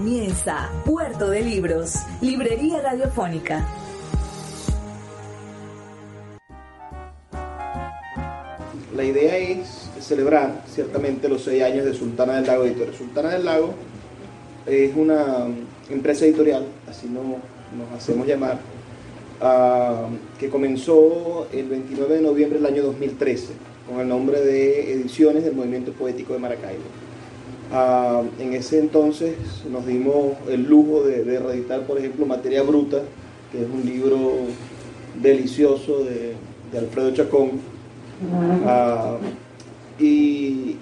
Comienza Puerto de Libros, Librería Radiofónica. La idea es celebrar ciertamente los seis años de Sultana del Lago Editorial. Sultana del Lago es una empresa editorial, así nos, nos hacemos llamar, uh, que comenzó el 29 de noviembre del año 2013 con el nombre de Ediciones del Movimiento Poético de Maracaibo. Uh, en ese entonces nos dimos el lujo de, de, reeditar, por ejemplo, Materia Bruta, que es un libro delicioso de, de Alfredo Chacón. Uh, y,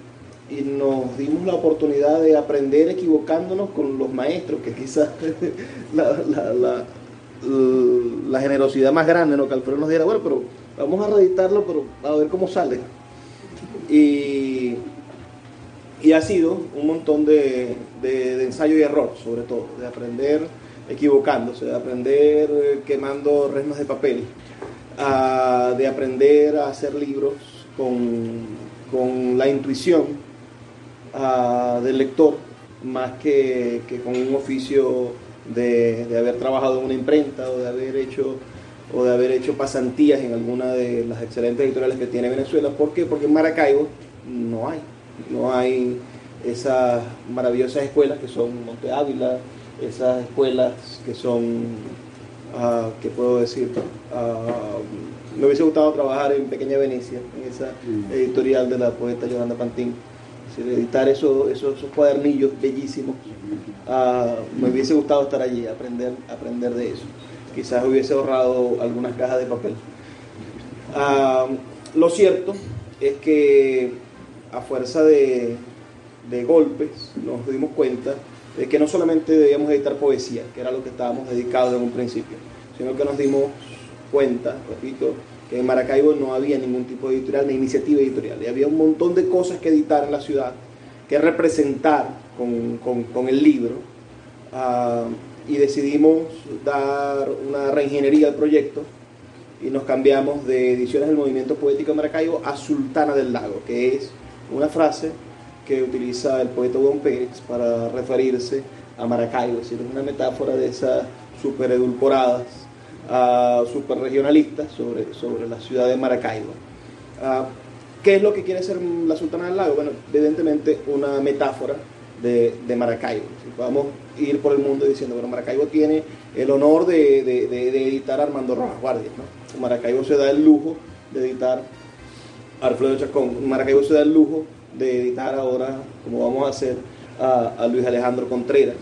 y, nos dimos la oportunidad de aprender equivocándonos con los maestros, que quizás la, la, la, la, generosidad más grande, ¿no? que Alfredo nos diera, bueno, pero vamos a reeditarlo, pero a ver cómo sale. Y y ha sido un montón de, de, ensayo y error, sobre todo, de aprender equivocándose, de aprender quemando resmas de papel, uh, de aprender a hacer libros con, con la intuición uh, del lector, más que, que con un oficio de, de, haber trabajado en una imprenta o de haber hecho o de haber hecho pasantías en alguna de las excelentes editoriales que tiene Venezuela. ¿Por qué? Porque en Maracaibo no hay no hay esas maravillosas escuelas que son Monte Ávila, esas escuelas que son, uh, ¿qué puedo decir? Uh, me hubiese gustado trabajar en Pequeña Venecia, en esa editorial de la poeta Yolanda Pantín, editar esos, esos, esos cuadernillos bellísimos. Uh, me hubiese gustado estar allí, aprender, aprender de eso. Quizás hubiese ahorrado algunas cajas de papel. lo cierto es que a fuerza de, de, golpes nos dimos cuenta de que no solamente debíamos editar poesía, que era lo que estábamos dedicados en un principio, sino que nos dimos cuenta, repito, que en Maracaibo no había ningún tipo de editorial ni iniciativa editorial, y había un montón de cosas que editar en la ciudad, que representar con, con, con el libro, uh, y decidimos dar una reingeniería al proyecto, y nos cambiamos de ediciones del Movimiento Poético de Maracaibo a Sultana del Lago, que es una frase que utiliza el poeta Don Pérez para referirse a Maracaibo, es decir, una metáfora de esas super edulcoradas, uh, super regionalistas sobre, sobre la ciudad de Maracaibo. Uh, ¿Qué es lo que quiere ser la Sultana del Lago? Bueno, evidentemente una metáfora de, de Maracaibo. Si podemos ir por el mundo diciendo, bueno, Maracaibo tiene el honor de, de, de editar Armando Rojas Guardia, ¿no? Maracaibo se da el lujo de editar Alfredo Chacón. Maracaibo se da el lujo de editar ahora, como vamos a hacer, a, Luis Alejandro Contreras.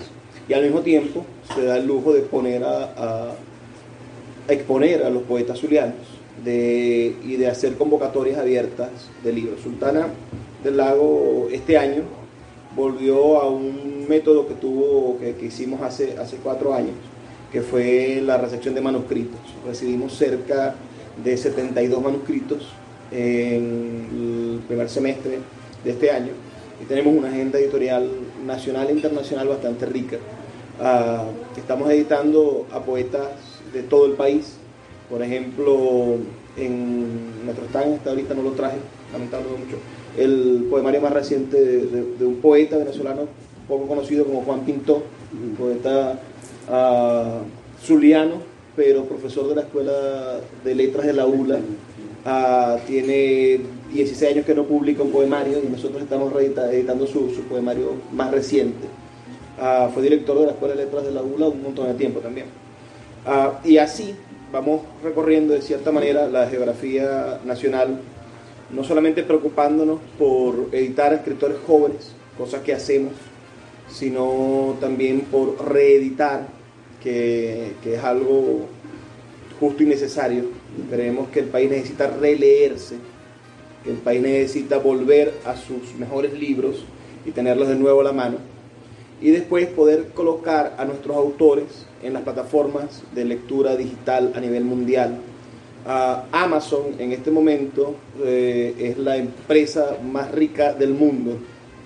Y al mismo tiempo se da el lujo de poner a exponer a los poetas zulianos de, y de hacer convocatorias abiertas de libros. Sultana del Lago este año volvió a un método que tuvo, que, que hicimos hace, hace cuatro años, que fue la recepción de manuscritos. Recibimos cerca de 72 manuscritos en el primer semestre de este año y tenemos una agenda editorial nacional e internacional bastante rica. Uh, estamos editando a poetas de todo el país. Por ejemplo, en nuestro stand, hasta ahorita no lo traje, lamentablemente mucho, el poemario más reciente de, un poeta venezolano poco conocido como Juan Pinto, un poeta uh, zuliano, pero profesor de la Escuela de Letras de la ULA. Uh, tiene 16 años que no publica un poemario y nosotros estamos editando su, su poemario más reciente. Uh, fue director de la Escuela de Letras de la ULA un montón de tiempo también. Uh, y así vamos recorriendo de cierta manera la geografía nacional, no solamente preocupándonos por editar a escritores jóvenes, cosas que hacemos, sino también por reeditar, que, que es algo justo y necesario. Creemos que el país necesita releerse, que el país necesita volver a sus mejores libros y tenerlos de nuevo a la mano. y después poder colocar a nuestros autores en las plataformas de lectura digital a nivel mundial. Amazon en este momento eh, es la empresa más rica del mundo,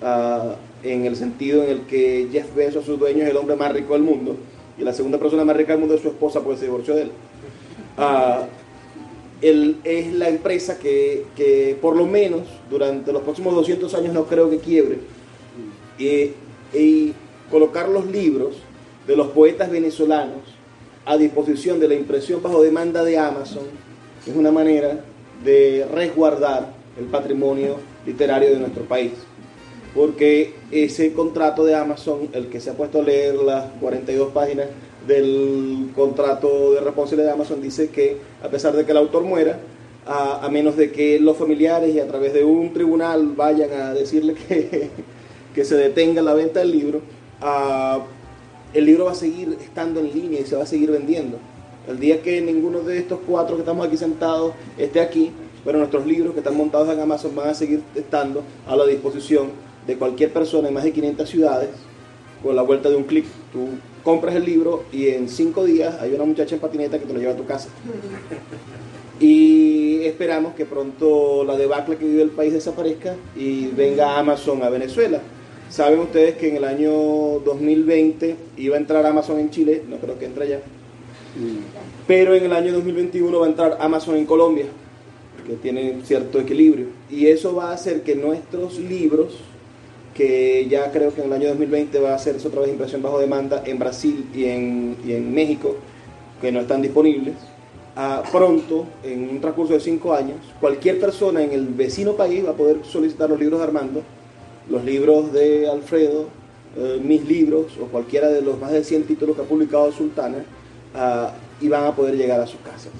ah, en el sentido en el que Jeff Bezos, su dueño, es el hombre más rico del mundo, y la segunda persona más rica del mundo es su esposa porque se divorció de él. Ah, es la empresa que, que, por lo menos durante los próximos 200 años no creo que quiebre. Y, y colocar los libros de los poetas venezolanos a disposición de la impresión bajo demanda de Amazon es una manera de resguardar el patrimonio literario de nuestro país. Porque ese contrato de Amazon, el que se ha puesto a leer las 42 páginas del contrato de responsabilidad de Amazon, dice que a pesar de que el autor muera, a, menos de que los familiares y a través de un tribunal vayan a decirle que, que se detenga la venta del libro, el libro va a seguir estando en línea y se va a seguir vendiendo. El día que ninguno de estos cuatro que estamos aquí sentados esté aquí, pero nuestros libros que están montados en Amazon van a seguir estando a la disposición de cualquier persona en más de 500 ciudades con la vuelta de un clic. Compras el libro y en cinco días hay una muchacha en patineta que te lo lleva a tu casa. Y esperamos que pronto la debacle que vive el país desaparezca y venga Amazon a Venezuela. Saben ustedes que en el año 2020 iba a entrar Amazon en Chile, no creo que entre allá. Pero en el año 2021 va a entrar Amazon en Colombia, que tiene cierto equilibrio. Y eso va a hacer que nuestros libros, que ya creo que en el año 2020 va a hacerse otra vez impresión bajo demanda en Brasil y en, y en México, que no están disponibles, a pronto, en un transcurso de cinco años, cualquier persona en el vecino país va a poder solicitar los libros de Armando, los libros de Alfredo, eh, mis libros o cualquiera de los más de 100 títulos que ha publicado Sultana Ah, y van a poder llegar a sus casas.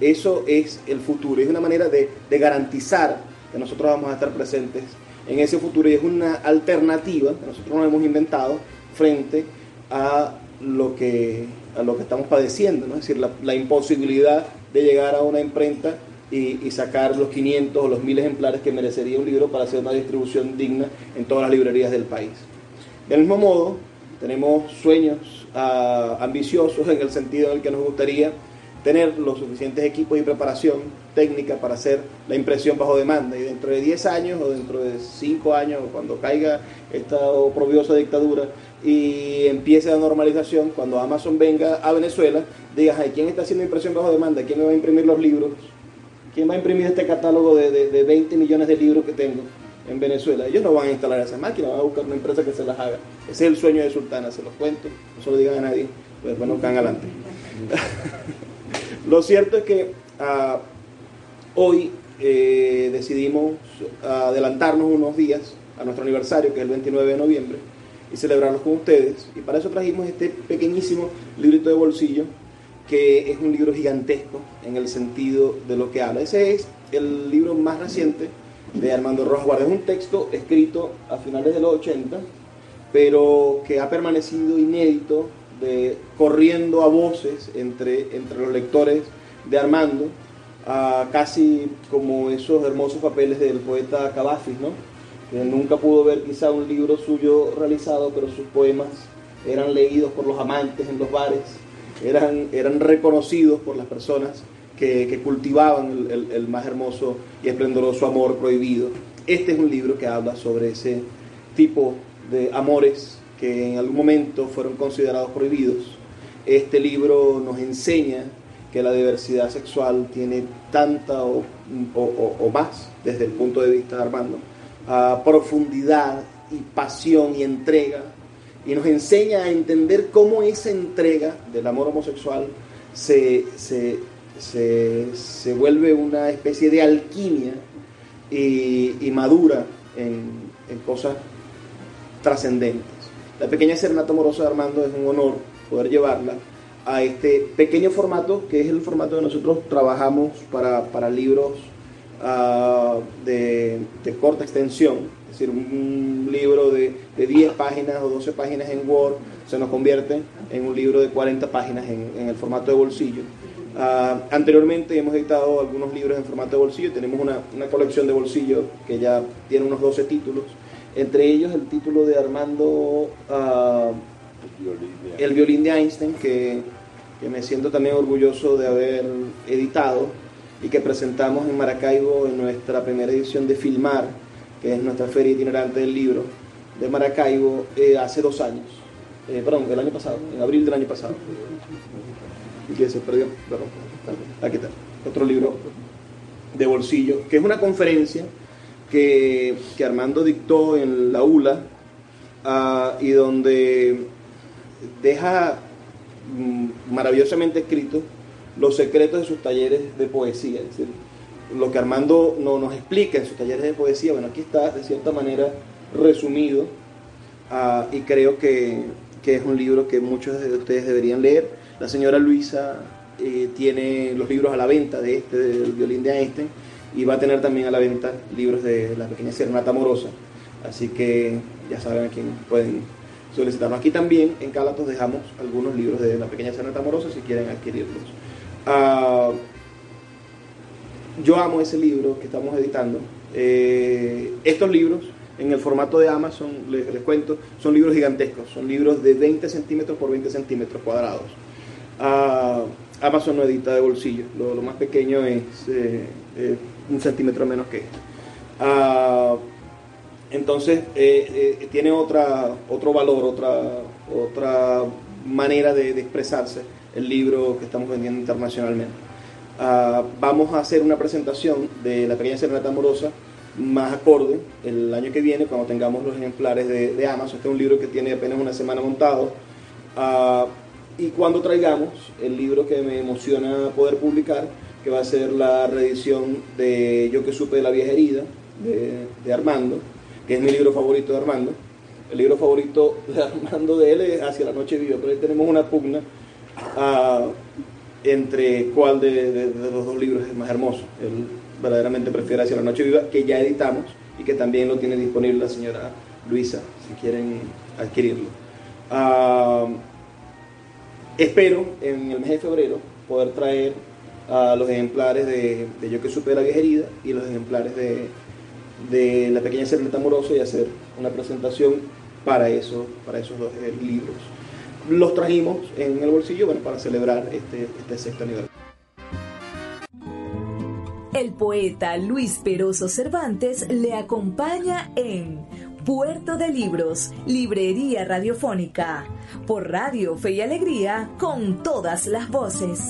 Eso es el futuro, es una manera de, garantizar que nosotros vamos a estar presentes en ese futuro y es una alternativa que nosotros nos hemos inventado frente a lo que, a lo que estamos padeciendo, ¿no? es decir, la, imposibilidad de llegar a una imprenta y, sacar los 500 o los 1000 ejemplares que merecería un libro para hacer una distribución digna en todas las librerías del país. Del mismo modo, tenemos sueños ambiciosos en el sentido en el que nos gustaría tener los suficientes equipos y preparación técnica para hacer la impresión bajo demanda. Y dentro de 10 años o dentro de 5 años, cuando caiga esta oprobiosa dictadura y empiece la normalización, cuando Amazon venga a Venezuela, digas, ¿quién está haciendo impresión bajo demanda? ¿Quién me va a imprimir los libros? ¿Quién va a imprimir este catálogo de, de, de 20 millones de libros que tengo? en Venezuela. Ellos no van a instalar esas máquinas, van a buscar una empresa que se las haga. Ese es el sueño de Sultana, se los cuento, no se lo digan a nadie, pues bueno, caen adelante. lo cierto es que ah, hoy eh, decidimos adelantarnos unos días a nuestro aniversario, que es el 29 de noviembre, y celebrarlos con ustedes. Y para eso trajimos este pequeñísimo librito de bolsillo, que es un libro gigantesco en el sentido de lo que habla. Ese es el libro más reciente de Armando Rojas Guardia. Es un texto escrito a finales de los 80, pero que ha permanecido inédito, corriendo a voces entre, entre los lectores de Armando, casi como esos hermosos papeles del poeta Cavafis, ¿no? que nunca pudo ver quizá un libro suyo realizado, pero sus poemas eran leídos por los amantes en los bares, eran, eran reconocidos por las personas que, cultivaban el, más hermoso y esplendoroso amor prohibido. Este es un libro que habla sobre ese tipo de amores que en algún momento fueron considerados prohibidos. Este libro nos enseña que la diversidad sexual tiene tanta o, más, desde el punto de vista de Armando, profundidad y pasión y entrega, y nos enseña a entender cómo esa entrega del amor homosexual se, se, se, vuelve una especie de alquimia y, madura en, cosas trascendentes. La pequeña serenata amorosa de Armando es un honor poder llevarla a este pequeño formato que es el formato que nosotros trabajamos para, libros ah, de, corta extensión, es decir, un, libro de, 10 páginas o 12 páginas en Word se nos convierte en un libro de 40 páginas en el formato de bolsillo. Ah, anteriormente hemos editado algunos libros en formato de bolsillo, tenemos una, colección de bolsillo que ya tiene unos 12 títulos Entre ellos el título de Armando, ah, El violín de Einstein, que, que me siento también orgulloso de haber editado y que presentamos en Maracaibo en nuestra primera edición de Filmar, que es nuestra feria itinerante del libro de Maracaibo, eh, hace dos años. Eh, perdón, el año pasado, en abril del año pasado. Y que se perdió, perdón. Aquí está, otro libro de bolsillo, que es una conferencia que, que Armando dictó en la ULA ah, y donde deja mm, maravillosamente escrito los secretos de sus talleres de poesía. Es decir, lo que Armando no, nos explica en sus talleres de poesía, bueno, aquí está de cierta manera resumido ah, y creo que, que, es un libro que muchos de ustedes deberían leer. La señora Luisa eh, tiene los libros a la venta de este, del violín de Einstein, y va a tener también a la venta libros de la pequeña Serenata Amorosa. Así que ya saben a quién pueden solicitarnos. Aquí también en Calatos dejamos algunos libros de la pequeña Serenata Amorosa si quieren adquirirlos. Uh, yo amo ese libro que estamos editando. Eh, estos libros, en el formato de Amazon, les, cuento, son libros gigantescos, son libros de 20 centímetros por 20 centímetros cuadrados. Uh, Amazon no edita de bolsillo, lo, más pequeño es eh, eh, un centímetro menos que este. Entonces, tiene otra, otro valor, otra, otra manera de expresarse el libro que estamos vendiendo internacionalmente. Ah, vamos a hacer una presentación de La Pequeña Serenata Amorosa más acorde el año que viene cuando tengamos los ejemplares de, Amazon. Este es un libro que tiene apenas una semana montado. Ah, y cuando traigamos el libro que me emociona poder publicar, que va a ser la reedición de Yo que supe de la vieja herida, de, Armando, que es mi libro favorito de Armando. El libro favorito de Armando de él es Hacia la noche viva, pero ahí tenemos una pugna entre cuál de, los dos libros es más hermoso. Él verdaderamente prefiere Hacia la Noche Viva, que ya editamos y que también lo tiene disponible la señora Luisa, si quieren adquirirlo. espero en el mes de febrero poder traer a los ejemplares de, Yo que supe la herida y los ejemplares de, de La pequeña serenata amorosa y hacer una presentación para, eso, para esos dos eh, libros los trajimos en el bolsillo para celebrar este, este sexto aniversario. El poeta Luis Peroso Cervantes le acompaña en Puerto de Libros, Librería Radiofónica, por Radio Fe y Alegría, con todas las voces.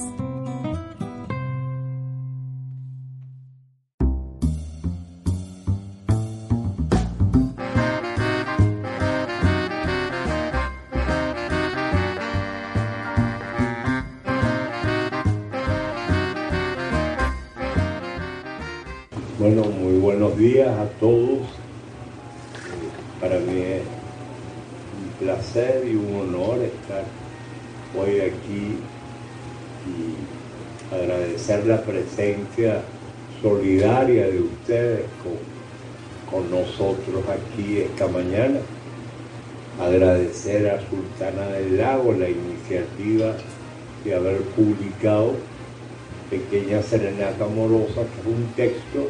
Buenos días a todos. Para mí es un placer y un honor estar hoy aquí y agradecer la presencia solidaria de ustedes con, nosotros aquí esta mañana. Agradecer a Sultana del Lago la iniciativa de haber publicado Pequeña Serenata Amorosa, que es un texto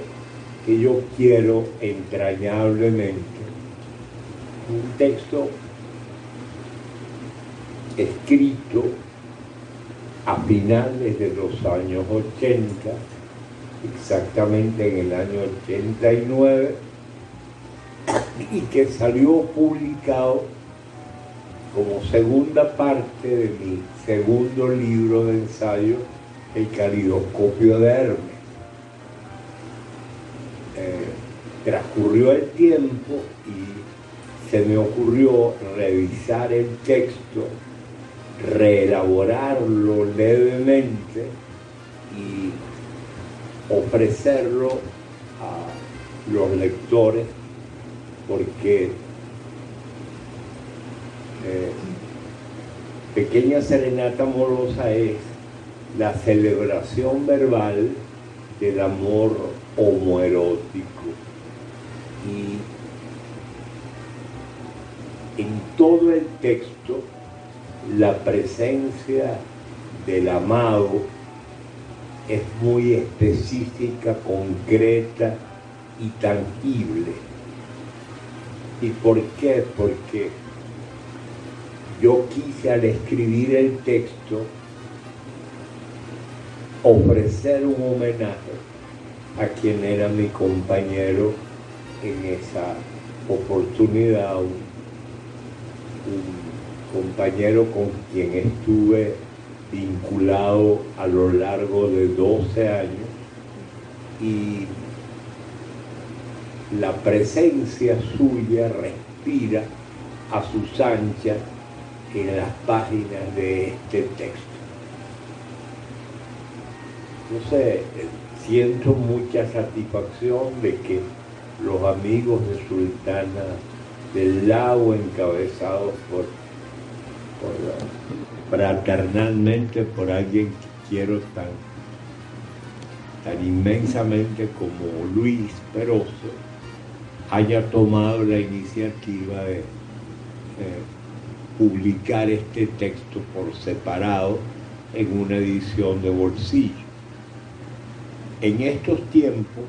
que yo quiero entrañablemente. Un texto escrito a finales de los años 80, exactamente en el año 89, y que salió publicado como segunda parte de mi segundo libro de ensayo, El calidoscopio de Hermes transcurrió el tiempo y se me ocurrió revisar el texto, reelaborarlo levemente y ofrecerlo a los lectores porque eh, Pequeña Serenata Amorosa es la celebración verbal del amor homoerótico y en todo el texto la presencia del amado es muy específica, concreta y tangible. ¿Y por qué? Porque yo quise al escribir el texto ofrecer un homenaje a quien era mi compañero en esa oportunidad, un, compañero con quien estuve vinculado a lo largo de 12 años y la presencia suya respira a sus anchas en las páginas de este texto. No sé, siento mucha satisfacción de que los amigos de Sultana del Lago, encabezados por, fraternalmente por alguien que quiero tan, tan inmensamente como Luis Peroso, haya tomado la iniciativa de publicar este texto por separado en una edición de bolsillo. En estos tiempos,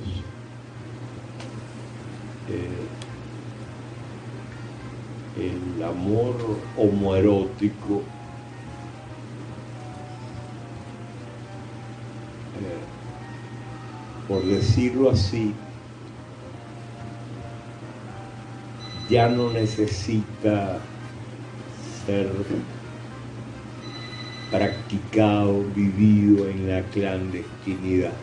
el amor homoerótico eh, por decirlo así, ya no necesita ser practicado, vivido en la clandestinidad.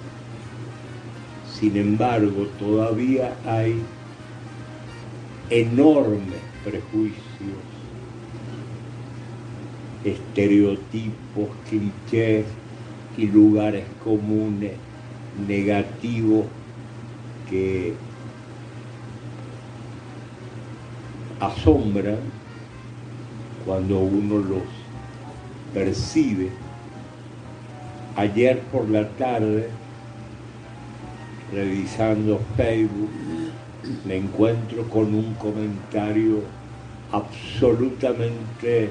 Sin embargo, todavía hay enormes prejuicios, estereotipos, clichés y lugares comunes negativos que asombran cuando uno los percibe. Ayer por la tarde, revisando Facebook, me encuentro con un comentario absolutamente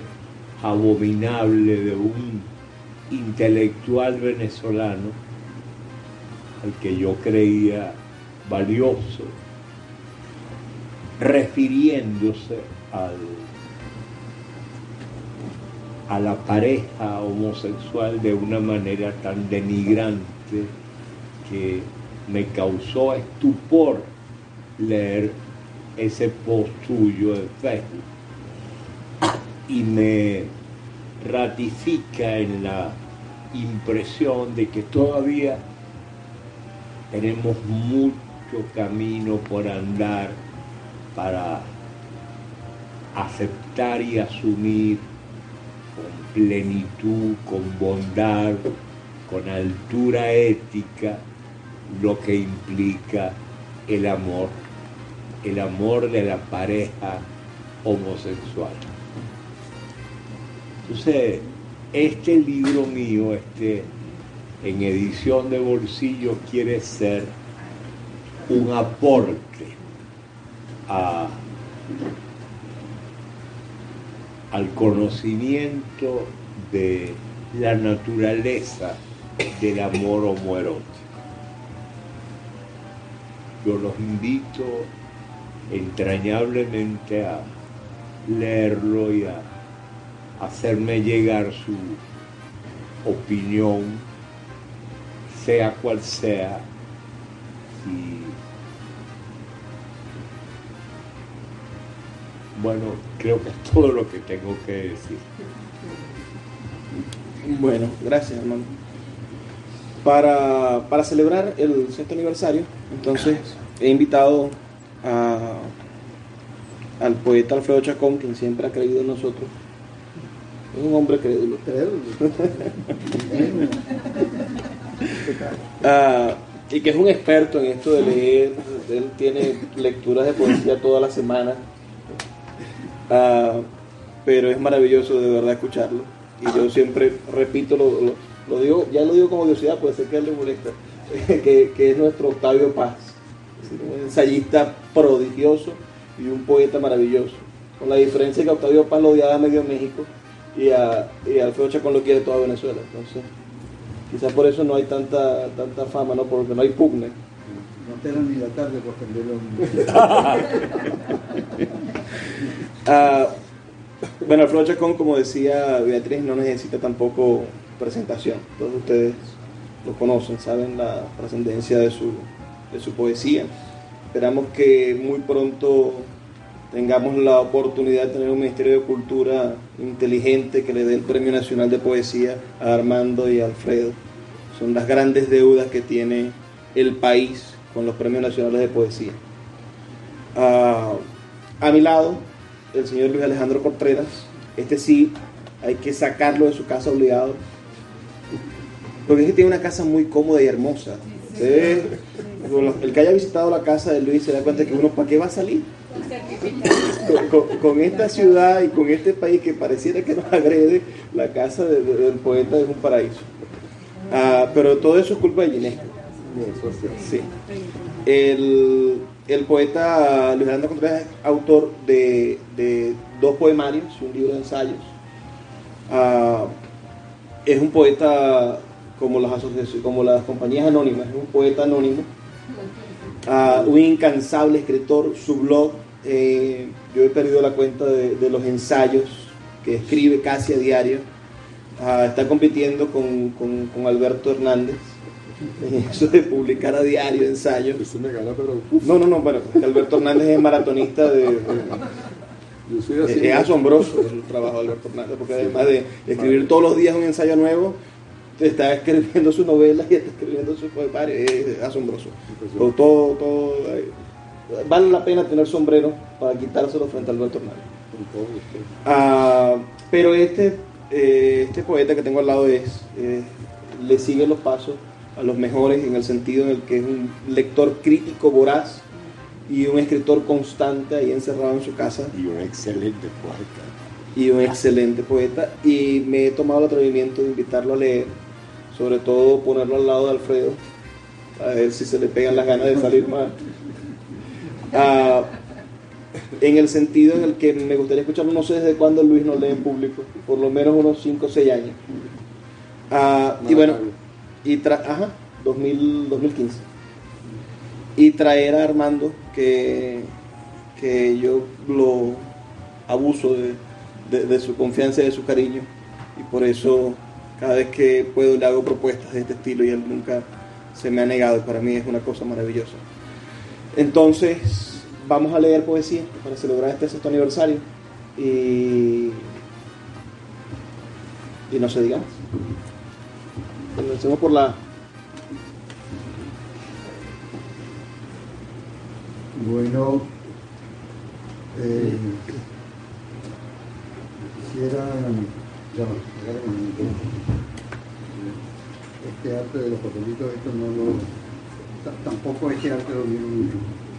abominable de un intelectual venezolano al que yo creía valioso, refiriéndose a la pareja homosexual de una manera tan denigrante que me causó estupor leer ese post suyo de Facebook. Y me ratifica en la impresión de que todavía tenemos mucho camino por andar para aceptar y asumir con plenitud, con bondad, con altura ética lo que implica el amor, el amor de la pareja homosexual. Entonces, este libro mío, este en edición de bolsillo, quiere ser un aporte al conocimiento de la naturaleza del amor homoerótico. Yo los invito entrañablemente a leerlo y a hacerme llegar su opinión, sea cual sea, bueno, creo que es todo lo que tengo que decir. Bueno, gracias hermano. Para, para celebrar el sexto aniversario, entonces he invitado a, al poeta Alfredo Chacón, quien siempre ha creído en nosotros. Es un hombre crédulo. Ah, y que es un experto en esto de leer. Él tiene lecturas de poesía toda la semana Ah, pero es maravilloso de verdad escucharlo. Y yo siempre repito, lo, digo, ya lo digo como curiosidad, puede ser que él le molesta, que, es nuestro Octavio Paz, un ensayista prodigioso y un poeta maravilloso. Con la diferencia que Octavio Paz lo odiaba a medio México y a, y Alfredo Chacón lo quiere toda Venezuela. Entonces, quizás por eso no hay tanta, tanta fama, ¿no? Porque no hay pugna. No tengo ni la tarde por defenderlo. Ah, bueno, Alfredo Chacón, como decía Beatriz, no necesita tampoco presentación. Todos ustedes lo conocen, saben la trascendencia de su, de su poesía. Esperamos que muy pronto tengamos la oportunidad de tener un Ministerio de Cultura inteligente que le dé el Premio Nacional de Poesía a Armando y a Alfredo. Son las grandes deudas que tiene el país con los Premios Nacionales de Poesía. Ah, a mi lado, el señor Luis Alejandro Contreras. Este sí, hay que sacarlo de su casa obligado. Porque es que tiene una casa muy cómoda y hermosa. El que haya visitado la casa de Luis se da cuenta que uno, ¿para qué va a salir? Con, esta ciudad y con este país que pareciera que nos agrede, la casa del poeta es un paraíso. Ah, pero todo eso es culpa de Ginés. Sí. El, poeta Luis Alejandro Contreras es autor de, dos poemarios un libro de ensayos. Ah, es un poeta como las como las compañías anónimas, es un poeta anónimo, ah, un incansable escritor, su blog, eh, yo he perdido la cuenta de, los ensayos que escribe casi a diario, ah, está compitiendo con, Alberto Hernández, eso de publicar a diario ensayos. No, no, no, bueno, Alberto Hernández es maratonista de, es, asombroso el trabajo de Alberto Hernández, porque además de escribir todos los días un ensayo nuevo, está escribiendo su novela y está escribiendo su poemario, es asombroso. Todo, todo, vale la pena tener sombrero para quitárselo frente a Alberto Hernández. Ah, pero este, eh, este poeta que tengo al lado es, eh, le sigue los pasos a los mejores en el sentido en el que es un lector crítico voraz y un escritor constante ahí encerrado en su casa. Y un excelente poeta. Y un excelente poeta. Y me he tomado el atrevimiento de invitarlo a leer sobre todo ponerlo al lado de Alfredo, a ver si se le pegan las ganas de salir más. Ah, en el sentido en el que me gustaría escucharlo, no sé desde cuándo Luis no lee en público, por lo menos unos 5 o 6 años. Ah, y bueno, y ajá, 2015. Y traer a Armando, que, que yo lo abuso de, de su confianza y de su cariño, y por eso cada vez que puedo le hago propuestas de este estilo y él nunca se me ha negado para mí es una cosa maravillosa. Entonces, vamos a leer poesía para celebrar este sexto aniversario y, y no se diga más. Comencemos por la... Bueno, eh, quisiera este arte de los papelitos, esto no lo. Tampoco este arte lo vieron.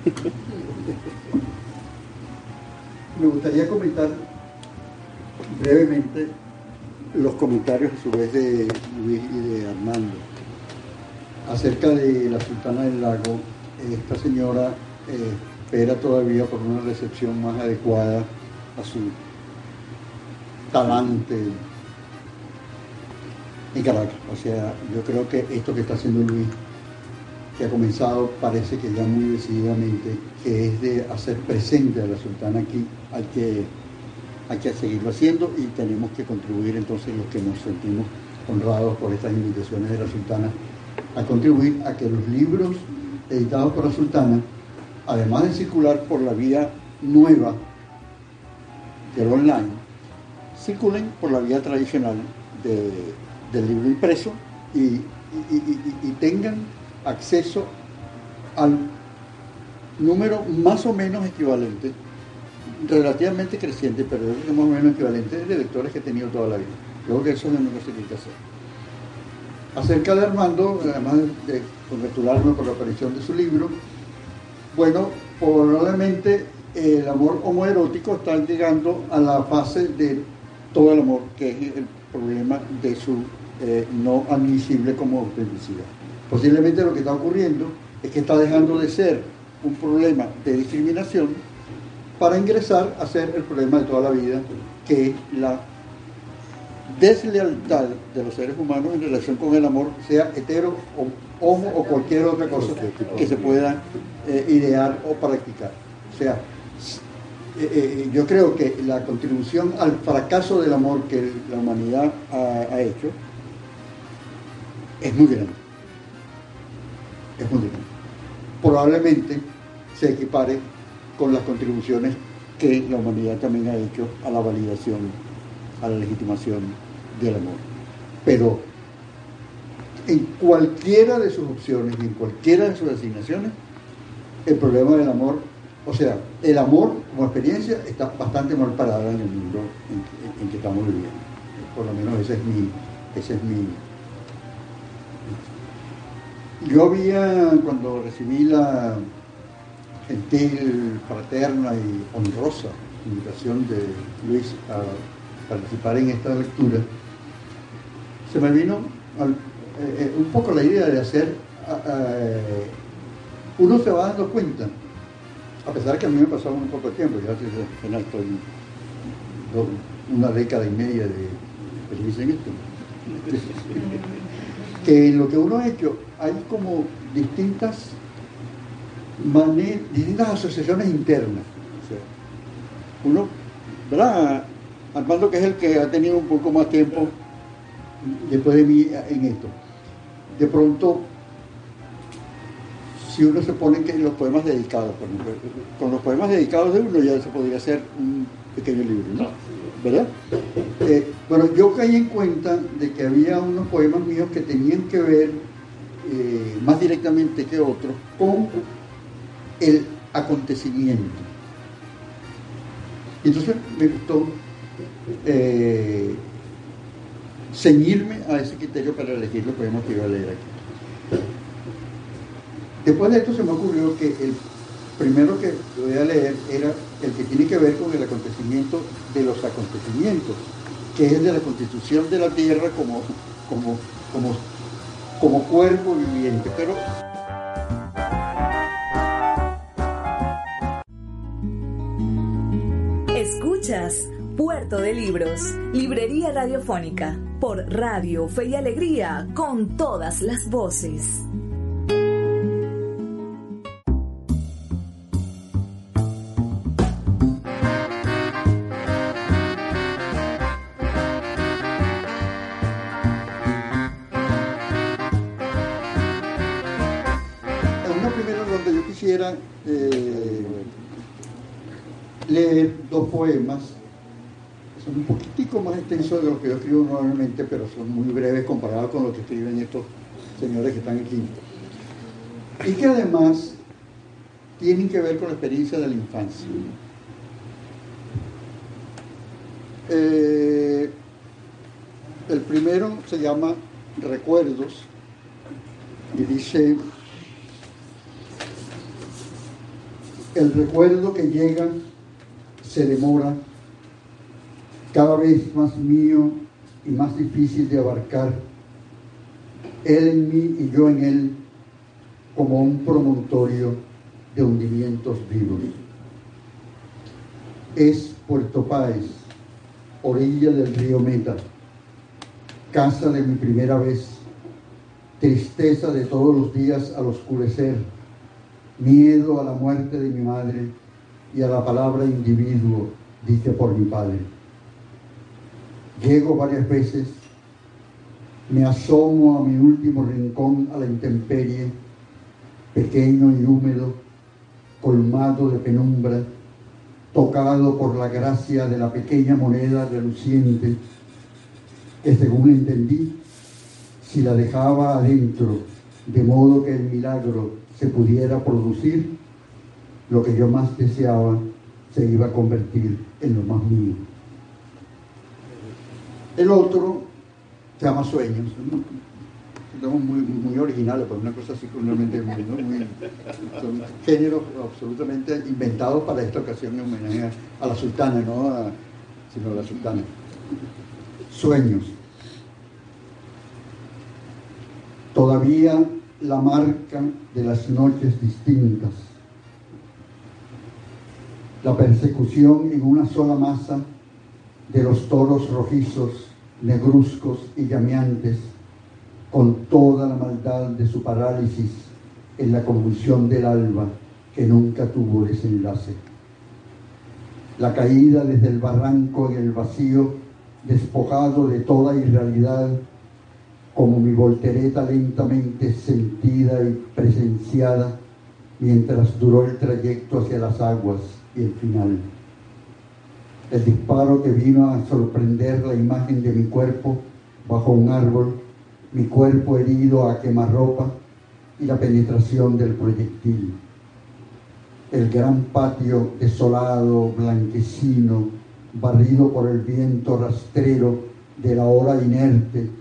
Me gustaría comentar brevemente los comentarios a su vez de Luis y de Armando acerca de la Sultana del Lago. Esta señora eh, espera todavía por una recepción más adecuada a su talante en Caracas. O sea, yo creo que esto que está haciendo Luis, que ha comenzado, parece que ya muy decididamente, que es de hacer presente a la sultana aquí, hay que, hay que seguirlo haciendo y tenemos que contribuir entonces los que nos sentimos honrados por estas invitaciones de la sultana, a contribuir a que los libros editados por la sultana, además de circular por la vía nueva del online, circulen por la vía tradicional del libro impreso y, tengan acceso al número más o menos equivalente, relativamente creciente, pero es más o menos equivalente de lectores que he tenido toda la vida. Creo que eso es lo único que tiene que hacer. Acerca de Armando, además de congratularme por la aparición de su libro, bueno, probablemente el amor homoerótico está llegando a la fase de todo el amor, que es el problema de su eh, no admisible como autenticidad. Posiblemente lo que está ocurriendo es que está dejando de ser un problema de discriminación para ingresar a ser el problema de toda la vida, que es la deslealtad de los seres humanos en relación con el amor, sea hetero o homo o cualquier otra cosa que se pueda eh, idear o practicar. O sea, eh, yo creo que la contribución al fracaso del amor que la humanidad ha, hecho es muy grande. Es muy grande. Probablemente se equipare con las contribuciones que la humanidad también ha hecho a la validación, a la legitimación del amor. Pero en cualquiera de sus opciones y en cualquiera de sus asignaciones, el problema del amor, o sea, el amor como experiencia está bastante mal parada en el mundo en, que estamos viviendo. Por lo menos ese es mi, ese es mi. Yo había, cuando recibí la gentil, fraterna y honrosa invitación de Luis a participar en esta lectura, se me vino eh, eh, un poco la idea de hacer, eh, uno se va dando cuenta, a pesar que a mí me pasado un poco de tiempo, ya estoy una década y media de experiencia en esto, que en lo que uno ha hecho hay como distintas distintas asociaciones internas. uno, ¿verdad? Armando que es el que ha tenido un poco más tiempo después de mí en esto de pronto, si uno se pone en los poemas dedicados, con los poemas dedicados de uno ya se podría hacer un pequeño libro, ¿no? ¿Verdad? Eh, bueno, yo caí en cuenta de que había unos poemas míos que tenían que ver eh, más directamente que otros con el acontecimiento. Y entonces me gustó eh, ceñirme a ese criterio para elegir los poemas que iba a leer aquí. Después de esto se me ocurrió que el primero que voy a leer era el que tiene que ver con el acontecimiento de los acontecimientos, que es de la constitución de la tierra como, como, como, como cuerpo viviente. Pero Escuchas Puerto de Libros, Librería Radiofónica, por Radio Fe y Alegría, con todas las voces. Eh, leer dos poemas son un poquitico más extensos de lo que yo escribo normalmente, pero son muy breves comparados con lo que escriben estos señores que están aquí. Y que además tienen que ver con la experiencia de la infancia. Eh, el primero se llama Recuerdos y dice, el recuerdo que llega se demora cada vez más mío y más difícil de abarcar, Él en mí y yo en Él, como un promontorio de hundimientos vivos. Es Puerto Páez, orilla del río Meta, casa de mi primera vez, tristeza de todos los días al oscurecer, miedo a la muerte de mi madre y a la palabra individuo, dice por mi padre. Llego varias veces, me asomo a mi último rincón a la intemperie, pequeño y húmedo, colmado de penumbra, tocado por la gracia de la pequeña moneda reluciente, que según entendí, si la dejaba adentro, de modo que el milagro se pudiera producir, lo que yo más deseaba se iba a convertir en lo más mío. El otro se llama Sueños. Somos muy, muy originales, pues una cosa así realmente muy, muy, son géneros absolutamente inventados para esta ocasión en homenaje a la sultana, no a, sino a la sultana. Sueños. Todavía la marca de las noches distintas. La persecución en una sola masa de los toros rojizos, negruzcos y llameantes, con toda la maldad de su parálisis en la convulsión del alba que nunca tuvo desenlace. la caída desde el barranco en el vacío, despojado de toda irrealidad, como mi voltereta lentamente sentida y presenciada mientras duró el trayecto hacia las aguas y el final. El disparo que vino a sorprender la imagen de mi cuerpo bajo un árbol, mi cuerpo herido a quemarropa y la penetración del proyectil. El gran patio desolado, blanquecino, barrido por el viento rastrero de la hora inerte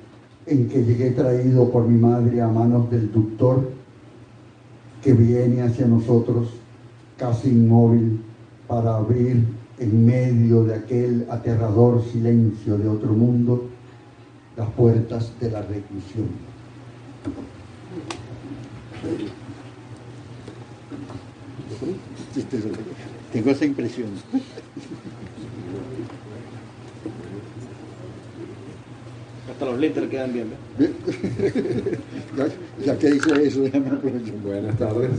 en que llegué traído por mi madre a manos del doctor que viene hacia nosotros casi inmóvil para abrir en medio de aquel aterrador silencio de otro mundo las puertas de la reclusión. Tengo esa impresión. Hasta los lentes le quedan bien. ya, ya, que dice eso, déjame Buenas tardes.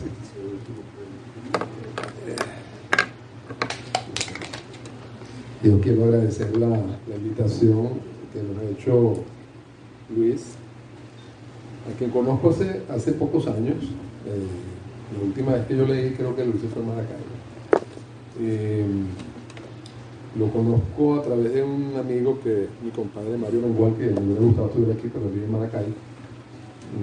Yo quiero agradecer la, la, invitación que nos ha hecho Luis, a quien conozco hace, hace pocos años. Eh, la última vez que yo leí creo que Luis se fue a Maracaibo. Eh, lo conozco a través de un amigo que mi compadre Mario Mengual, que me hubiera gustado estuviera aquí, pero vive en Maracay.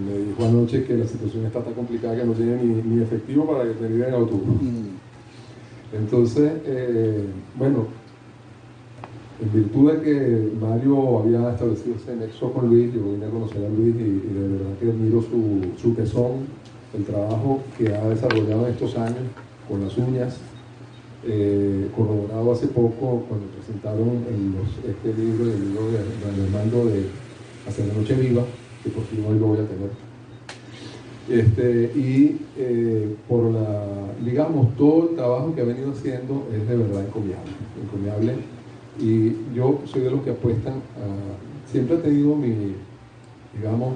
Me dijo anoche que la situación está tan complicada que no tiene ni, ni efectivo para venir en autobús. Mm. Entonces, eh, bueno, en virtud de que Mario había establecido ese nexo con Luis, yo vine a conocer a Luis y, y de verdad que admiro su, su tesón, el trabajo que ha desarrollado en estos años con las uñas, eh, corroborado hace poco cuando presentaron este libro, el libro de, Armando de Hacia la Noche Viva, que por fin hoy lo voy a tener. Este, y eh, por la, digamos, todo el trabajo que ha venido haciendo es de verdad encomiable, encomiable. Y yo soy de los que apuestan a, siempre he tenido mi, digamos,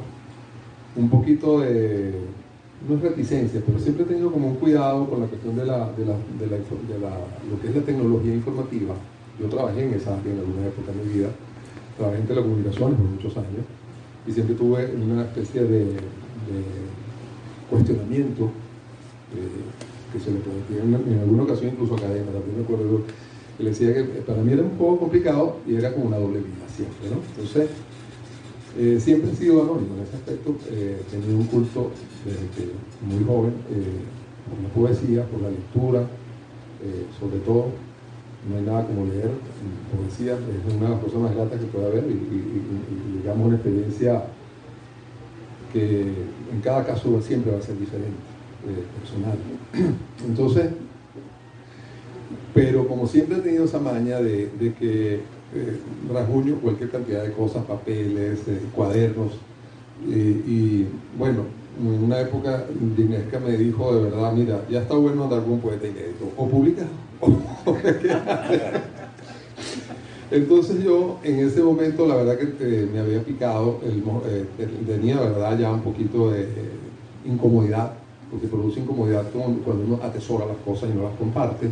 un poquito de no es reticencia, pero siempre he tenido como un cuidado con la cuestión de, la, de, la, de, la, lo que es la tecnología informativa. Yo trabajé en esa área en alguna época de mi vida, trabajé en telecomunicaciones por muchos años y siempre tuve una especie de, cuestionamiento eh, que se le en, en, alguna ocasión incluso académica, también me acuerdo que le decía que para mí era un poco complicado y era como una doble vida siempre, ¿no? Entonces, eh, siempre he sido anónimo en ese aspecto, eh, he tenido un culto desde muy joven eh, por la poesía, por la lectura, sobre todo, no hay nada como leer poesía, es una de las cosas más gratas que puede haber y, digamos una experiencia que en cada caso siempre va a ser diferente, personal. Entonces, pero como siempre he tenido esa maña de que eh, rasguño cualquier cantidad de cosas, papeles, eh, cuadernos. y bueno, en una época Dinesca me dijo de verdad, mira, ya está bueno andar con un poeta inédito, o publica, Entonces yo en ese momento la verdad que me había picado, eh, tenía verdad ya un poquito de incomodidad, porque produce incomodidad cuando uno atesora las cosas y no las comparte.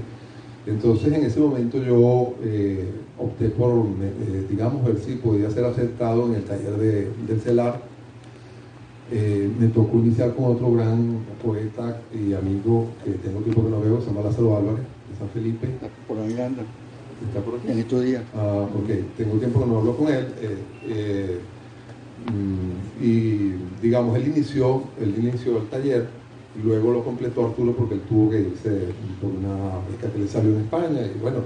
Entonces en ese momento yo eh, opté por, eh, digamos, ver si podía ser aceptado en el taller del CELAR. Eh, me tocó iniciar con otro gran poeta y amigo que tengo tiempo que no veo, se llama Lázaro Álvarez, de San Felipe. Está por ahí anda. ¿Está por aquí? En estos días. Ah, ok. Tengo tiempo que no hablo con él. Mm, y digamos, él inició, él inició el taller Luego lo completó Arturo porque él tuvo que irse por una beca que le salió en España y bueno,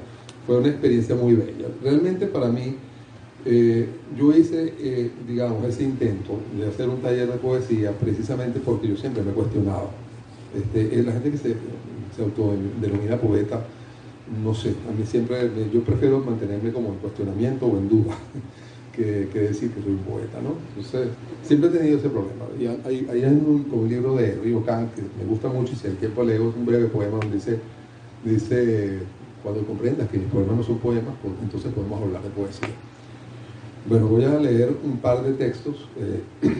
fue una experiencia muy bella. Realmente para mí, eh, yo hice, eh, digamos, ese intento de hacer un taller de poesía precisamente porque yo siempre me cuestionaba. Este, la gente que se, se autodenomina poeta, no sé, a mí siempre, yo prefiero mantenerme como en cuestionamiento o en duda que, decir que soy un poeta, ¿no? Entonces, siempre he tenido ese problema. Y hay, un, un, libro de Río Kant que me gusta mucho y si el tiempo leo un breve poema donde dice, dice cuando comprendas que mis poemas no son poemas, pues entonces podemos hablar de poesía. Bueno, voy a leer un par de textos eh,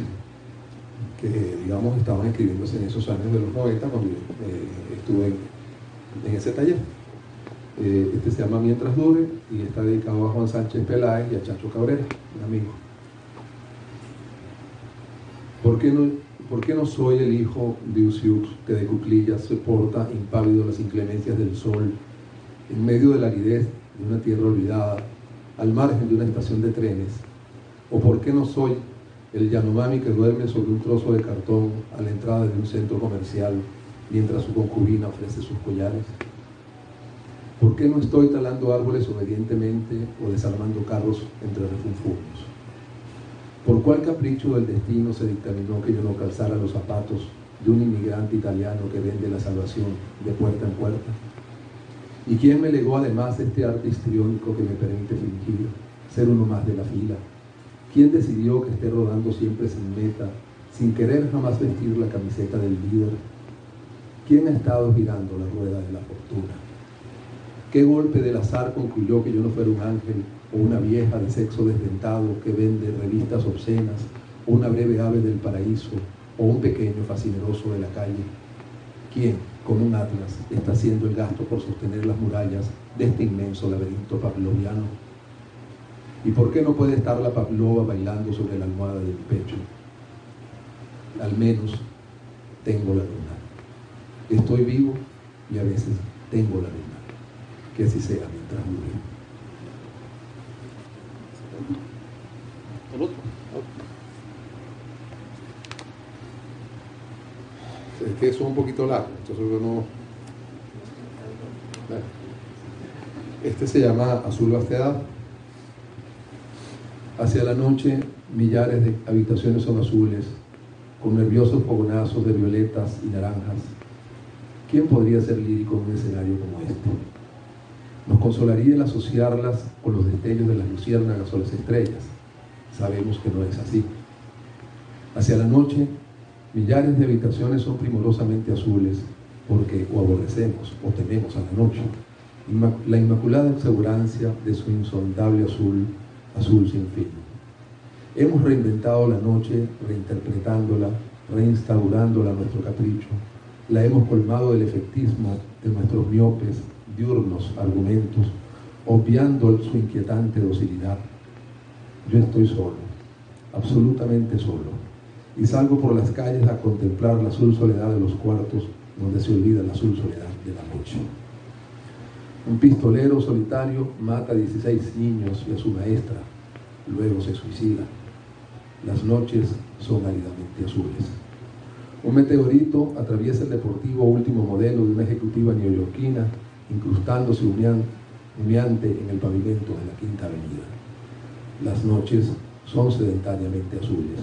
que, digamos, estaban escribiéndose en esos años de los 90 cuando yo eh, estuve en ese taller. Eh, este se llama Mientras Dure y está dedicado a Juan Sánchez Peláez y a Chacho Cabrera, un amigo. ¿Por qué no, por qué no soy el hijo de Usiux que de cuclillas soporta impávido las inclemencias del sol en medio de la aridez de una tierra olvidada, al margen de una estación de trenes? ¿O por qué no soy el Yanomami que duerme sobre un trozo de cartón a la entrada de un centro comercial mientras su concubina ofrece sus collares? ¿Por qué no estoy talando árboles obedientemente o desarmando carros entre refunfuños? ¿Por cuál capricho del destino se dictaminó que yo no calzara los zapatos de un inmigrante italiano que vende la salvación de puerta en puerta? ¿Y quién me legó además este arte histriónico que me permite fingir ser uno más de la fila? ¿Quién decidió que esté rodando siempre sin meta, sin querer jamás vestir la camiseta del líder? ¿Quién ha estado girando la rueda de la fortuna? ¿Qué golpe del azar concluyó que yo no fuera un ángel o una vieja de sexo desdentado que vende revistas obscenas o una breve ave del paraíso o un pequeño fascineroso de la calle? ¿Quién, como un atlas, está haciendo el gasto por sostener las murallas de este inmenso laberinto pavloviano? ¿Y por qué no puede estar la Pavlova bailando sobre la almohada de pecho? Al menos tengo la luna. Estoy vivo y a veces tengo la luna. Que así sea mientras dure. Es que eso es un poquito largo, entonces no. Este se llama Azul Vasteada. Hacia la noche, millares de habitaciones son azules, con nerviosos fogonazos de violetas y naranjas. ¿Quién podría ser lírico en un escenario como este? Nos consolaría el asociarlas con los destellos de las luciérnagas o las estrellas. Sabemos que no es así. Hacia la noche, millares de habitaciones son primorosamente azules, porque o aborrecemos o tememos a la noche. La inmaculada exuberancia de su insondable azul azul sin fin. Hemos reinventado la noche, reinterpretándola, reinstaurándola a nuestro capricho. La hemos colmado del efectismo de nuestros miopes, diurnos argumentos, obviando su inquietante docilidad. Yo estoy solo, absolutamente solo, y salgo por las calles a contemplar la azul soledad de los cuartos donde se olvida la azul soledad de la noche. Un pistolero solitario mata a 16 niños y a su maestra, luego se suicida. Las noches son áridamente azules. Un meteorito atraviesa el deportivo último modelo de una ejecutiva neoyorquina, incrustándose humeante en el pavimento de la Quinta Avenida. Las noches son sedentariamente azules.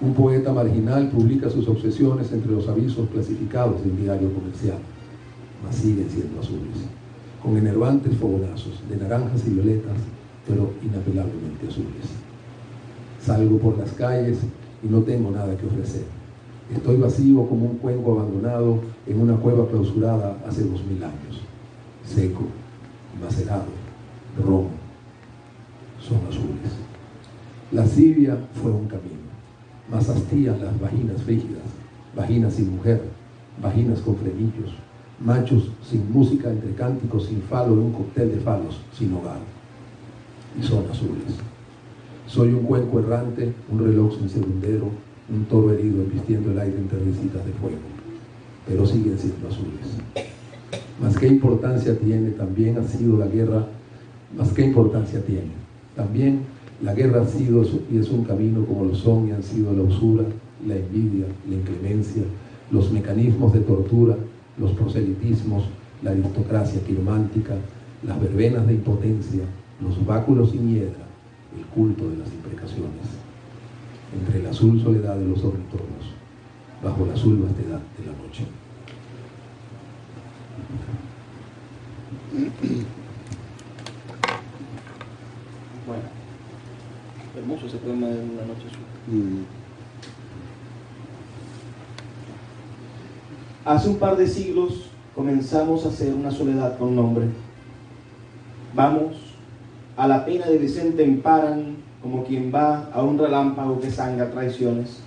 Un poeta marginal publica sus obsesiones entre los avisos clasificados del diario comercial, mas siguen siendo azules con enervantes fogonazos de naranjas y violetas, pero inapelablemente azules. Salgo por las calles y no tengo nada que ofrecer. Estoy vacío como un cuenco abandonado en una cueva clausurada hace dos mil años. Seco, macerado, rojo. Son azules. La Sibia fue un camino. Más hastían las vaginas frígidas, vaginas sin mujer, vaginas con frenillos, machos sin música, entre cánticos, sin falo, en un cóctel de falos, sin hogar. Y son azules. Soy un cuenco errante, un reloj sin segundero, un toro herido embistiendo el aire entre risitas de fuego. Pero siguen siendo azules. Más qué importancia tiene, también ha sido la guerra, más qué importancia tiene. También la guerra ha sido y es un camino como lo son y han sido la usura, la envidia, la inclemencia, los mecanismos de tortura, los proselitismos, la aristocracia quiromántica, las verbenas de impotencia, los báculos sin hiedra, el culto de las imprecaciones, entre la azul soledad de los ornitornos, bajo la azul vastedad de la noche. Bueno, hermoso ese poema de una noche azul. Mm. Hace un par de siglos comenzamos a hacer una soledad con nombre. Vamos a la pena de Vicente en Paran como quien va a un relámpago que sangra traiciones.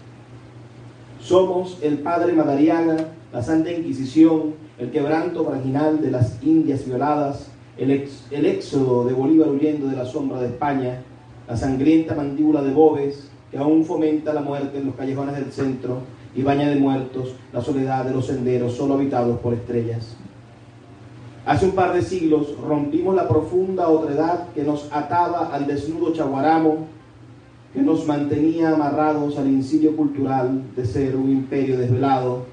Somos el padre Madariaga, la Santa Inquisición, el quebranto marginal de las indias violadas, el, el éxodo de Bolívar huyendo de la sombra de España, la sangrienta mandíbula de Bobes, que aún fomenta la muerte en los callejones del centro y baña de muertos la soledad de los senderos solo habitados por estrellas. Hace un par de siglos rompimos la profunda otredad que nos ataba al desnudo chaguaramo, que nos mantenía amarrados al incidio cultural de ser un imperio desvelado,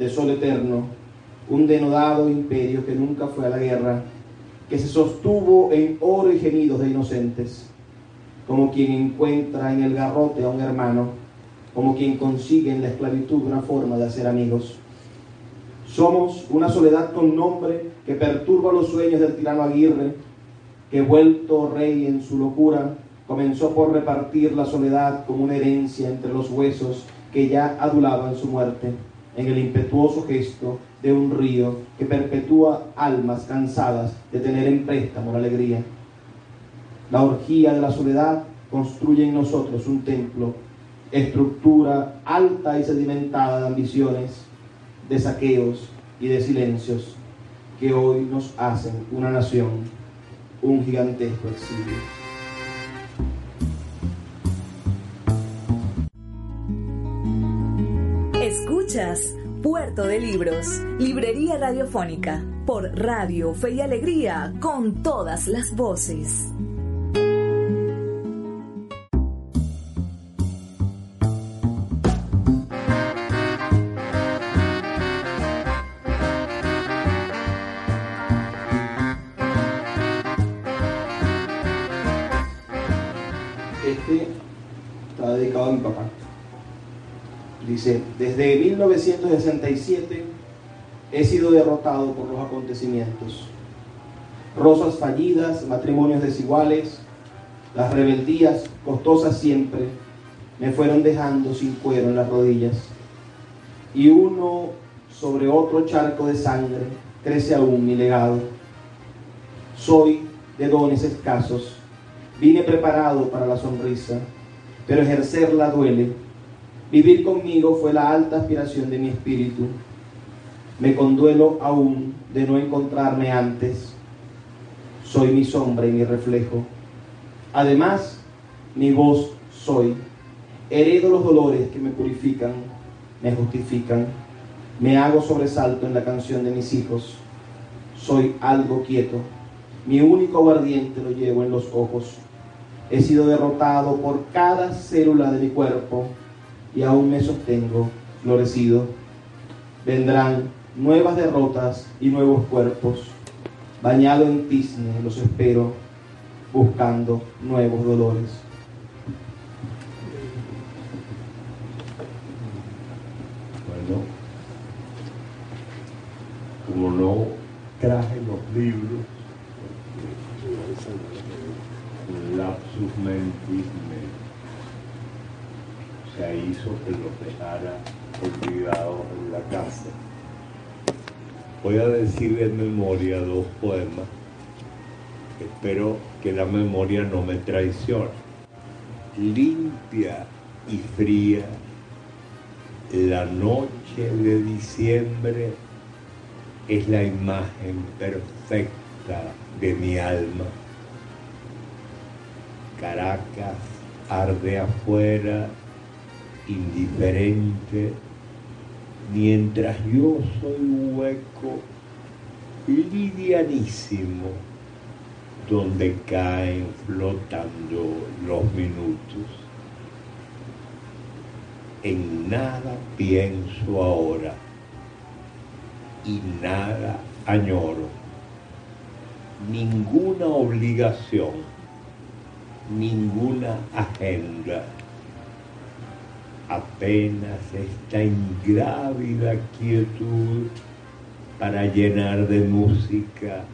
de sol eterno, un denodado imperio que nunca fue a la guerra, que se sostuvo en oro y gemidos de inocentes, como quien encuentra en el garrote a un hermano, como quien consigue en la esclavitud una forma de hacer amigos. Somos una soledad con nombre que perturba los sueños del tirano Aguirre, que vuelto rey en su locura, comenzó por repartir la soledad como una herencia entre los huesos que ya adulaban su muerte, en el impetuoso gesto de un río que perpetúa almas cansadas de tener en préstamo la alegría. La orgía de la soledad construye en nosotros un templo, estructura alta y sedimentada de ambiciones, de saqueos y de silencios que hoy nos hacen una nación, un gigantesco exilio. Puerto de Libros, Librería Radiofónica, por Radio Fe y Alegría, con todas las voces. Dice, desde 1967 he sido derrotado por los acontecimientos. Rosas fallidas, matrimonios desiguales, las rebeldías costosas siempre me fueron dejando sin cuero en las rodillas. Y uno sobre otro charco de sangre crece aún mi legado. Soy de dones escasos, vine preparado para la sonrisa, pero ejercerla duele Vivir conmigo fue la alta aspiración de mi espíritu. Me conduelo aún de no encontrarme antes. Soy mi sombra y mi reflejo. Además, mi voz soy. Heredo los dolores que me purifican, me justifican. Me hago sobresalto en la canción de mis hijos. Soy algo quieto. Mi único aguardiente lo llevo en los ojos. He sido derrotado por cada célula de mi cuerpo y aún me sostengo florecido. Vendrán nuevas derrotas y nuevos cuerpos. Bañado en tizne los espero, buscando nuevos dolores. Bueno, como no traje los libros, lapsus mentis hizo que los dejara olvidados en la casa. Voy a decir de memoria dos poemas. Espero que la memoria no me traicione. Limpia y fría, la noche de diciembre es la imagen perfecta de mi alma. Caracas arde afuera indiferente, mientras yo soy hueco livianísimo donde caen flotando los minutos. En nada pienso ahora y nada añoro, ninguna obligación, ninguna agenda apenas esta ingrávida quietud para llenar de música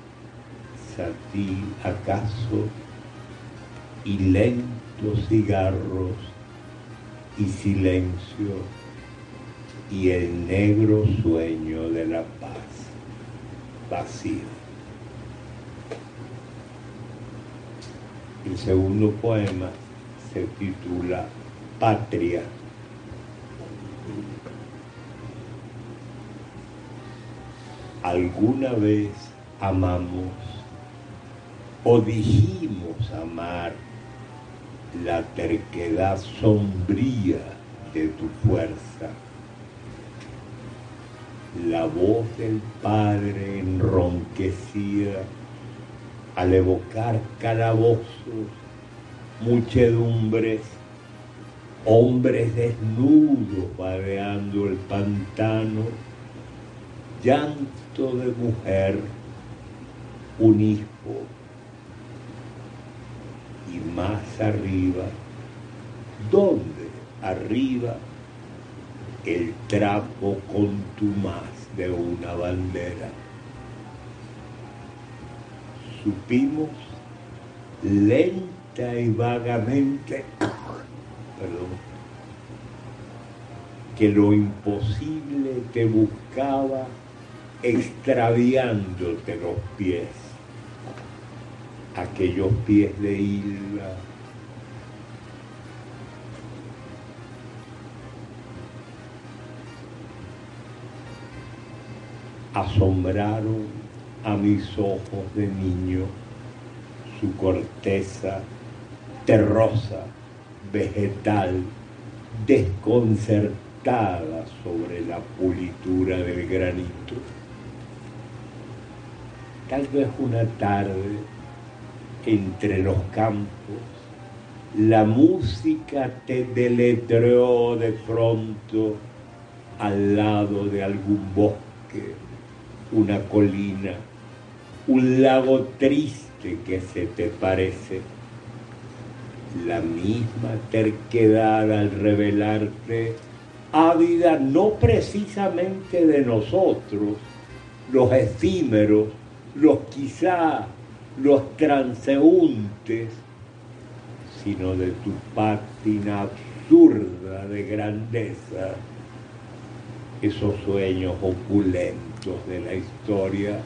satí acaso y lentos cigarros y silencio y el negro sueño de la paz vacío. El segundo poema se titula Patria. Alguna vez amamos o dijimos amar la terquedad sombría de tu fuerza. La voz del Padre enronquecida al evocar calabozos, muchedumbres, hombres desnudos vadeando el pantano, llanto de mujer, un hijo, y más arriba, ¿dónde arriba? El trapo contumaz de una bandera. Supimos lenta y vagamente, perdón, que lo imposible te buscaba extraviándote los pies aquellos pies de isla. Asombraron a mis ojos de niño su corteza terrosa, vegetal, desconcertada sobre la pulitura del granito. Tal vez una tarde entre los campos, la música te deletreó de pronto al lado de algún bosque, una colina, un lago triste que se te parece. La misma terquedad al revelarte, ávida no precisamente de nosotros, los efímeros, los quizá los transeúntes, sino de tu pátina absurda de grandeza, esos sueños opulentos de la historia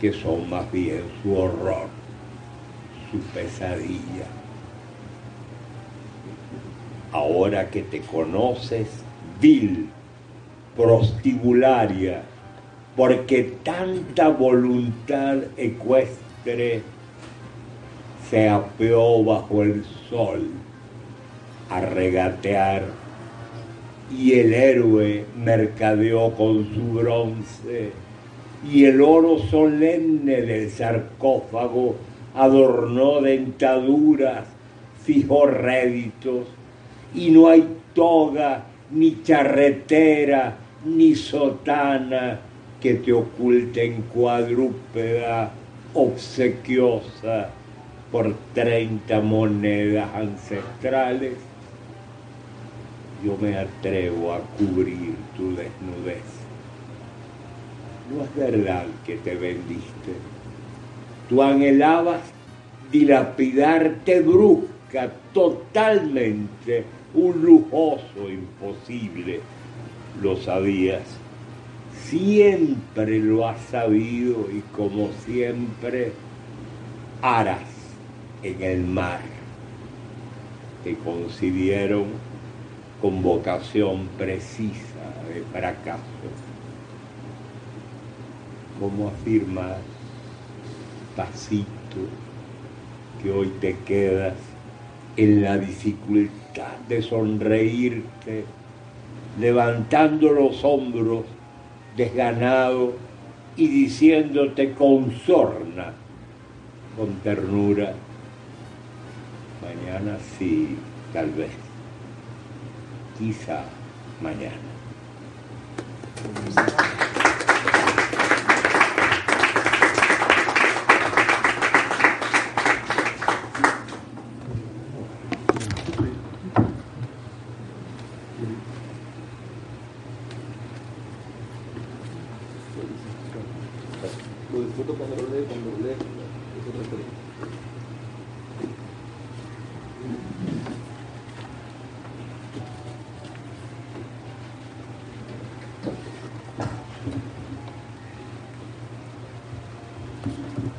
que son más bien su horror, su pesadilla. Ahora que te conoces, vil, prostibularia, porque tanta voluntad ecuestre se apeó bajo el sol a regatear y el héroe mercadeó con su bronce y el oro solemne del sarcófago adornó dentaduras, fijó réditos y no hay toga, ni charretera, ni sotana que te oculte en cuadrúpeda obsequiosa por 30 monedas ancestrales, yo me atrevo a cubrir tu desnudez. No es verdad que te vendiste. Tú anhelabas dilapidarte brusca, totalmente, un lujoso imposible. Lo sabías siempre lo has sabido y como siempre harás en el mar. Te concibieron con vocación precisa de fracaso. ¿Cómo afirmas, pasito, que hoy te quedas en la dificultad de sonreírte, levantando los hombros desganado y diciéndote con sorna, con ternura, mañana sí, tal vez, quizá mañana.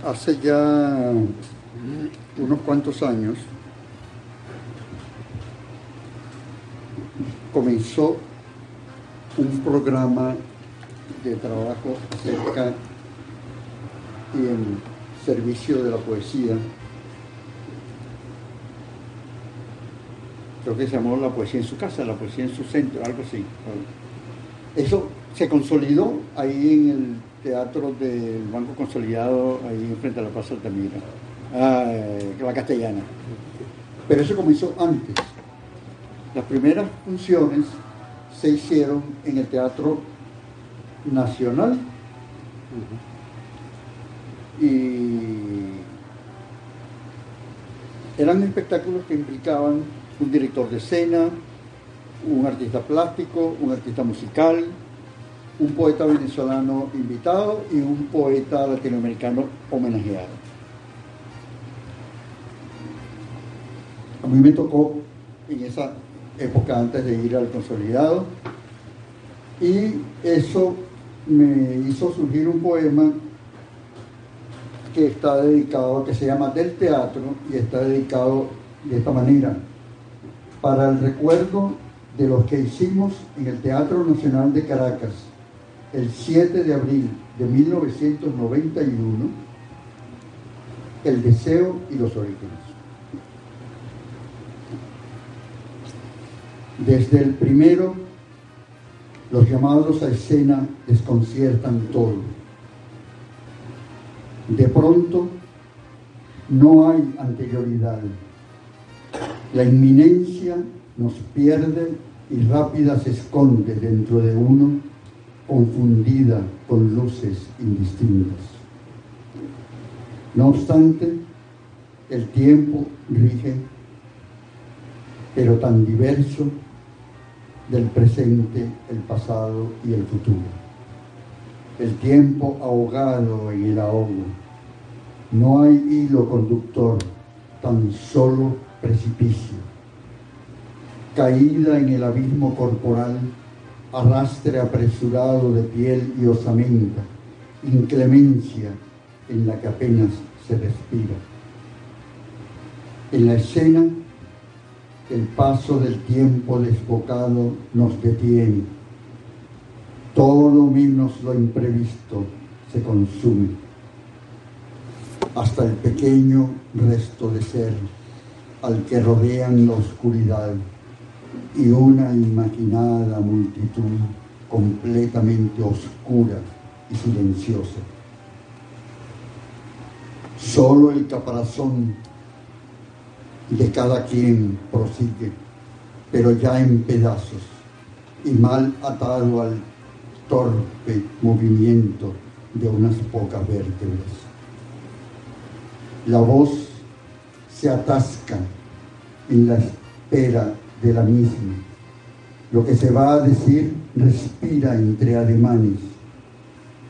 Hace ya unos cuantos años comenzó un programa de trabajo cerca y en servicio de la poesía. Creo que se llamó La poesía en su casa, La poesía en su centro, algo así. Eso se consolidó ahí en el teatro del Banco Consolidado, ahí frente a la Plaza Altamira, ah, la castellana. Pero eso comenzó antes. Las primeras funciones se hicieron en el Teatro Nacional y eran espectáculos que implicaban un director de escena, un artista plástico, un artista musical, un poeta venezolano invitado y un poeta latinoamericano homenajeado. A mí me tocó en esa época antes de ir al consolidado y eso me hizo surgir un poema que está dedicado, que se llama Del Teatro y está dedicado de esta manera, para el recuerdo de los que hicimos en el Teatro Nacional de Caracas el 7 de abril de 1991, el deseo y los orígenes. Desde el primero, los llamados a escena desconciertan todo. De pronto, no hay anterioridad. La inminencia nos pierde y rápida se esconde dentro de uno, confundida con luces indistintas. No obstante, el tiempo rige, pero tan diverso del presente, el pasado y el futuro. El tiempo ahogado en el ahogo. No hay hilo conductor, tan solo precipicio. Caída en el abismo corporal, arrastre apresurado de piel y osamenta, inclemencia en la que apenas se respira. En la escena el paso del tiempo desbocado nos detiene. Todo menos lo imprevisto se consume, hasta el pequeño resto de ser al que rodean la oscuridad y una imaginada multitud completamente oscura y silenciosa. Solo el caparazón de cada quien prosigue, pero ya en pedazos y mal atado al torpe movimiento de unas pocas vértebras. La voz se atasca en la espera de la misma. Lo que se va a decir respira entre ademanes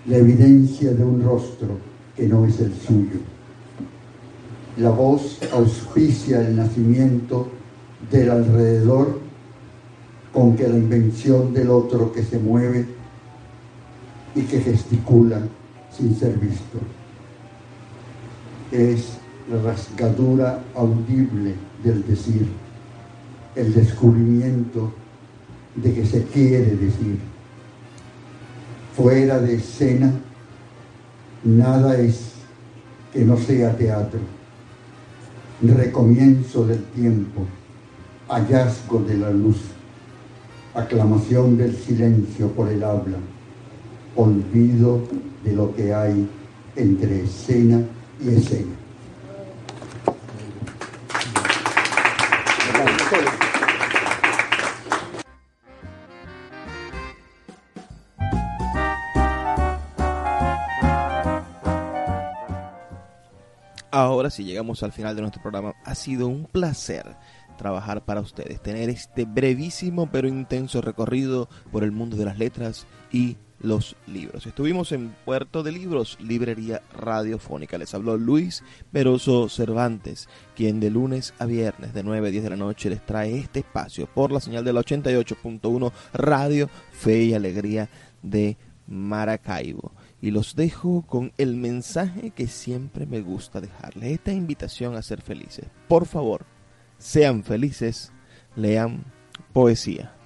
la evidencia de un rostro que no es el suyo la voz auspicia el nacimiento del alrededor con que la invención del otro que se mueve y que gesticula sin ser visto. Es la rasgadura audible del decir, el descubrimiento de que se quiere decir. Fuera de escena, nada es que no sea teatro recomienzo del tiempo, hallazgo de la luz, aclamación del silencio por el habla, olvido de lo que hay entre escena y escena. Ahora sí llegamos al final de nuestro programa. Ha sido un placer trabajar para ustedes, tener este brevísimo pero intenso recorrido por el mundo de las letras y los libros. Estuvimos en Puerto de Libros, Librería Radiofónica. Les habló Luis Peroso Cervantes, quien de lunes a viernes de 9 a 10 de la noche les trae este espacio por la señal de la 88.1 Radio Fe y Alegría de Maracaibo y los dejo con el mensaje que siempre me gusta dejarles, esta invitación a ser felices. Por favor, sean felices, lean poesía.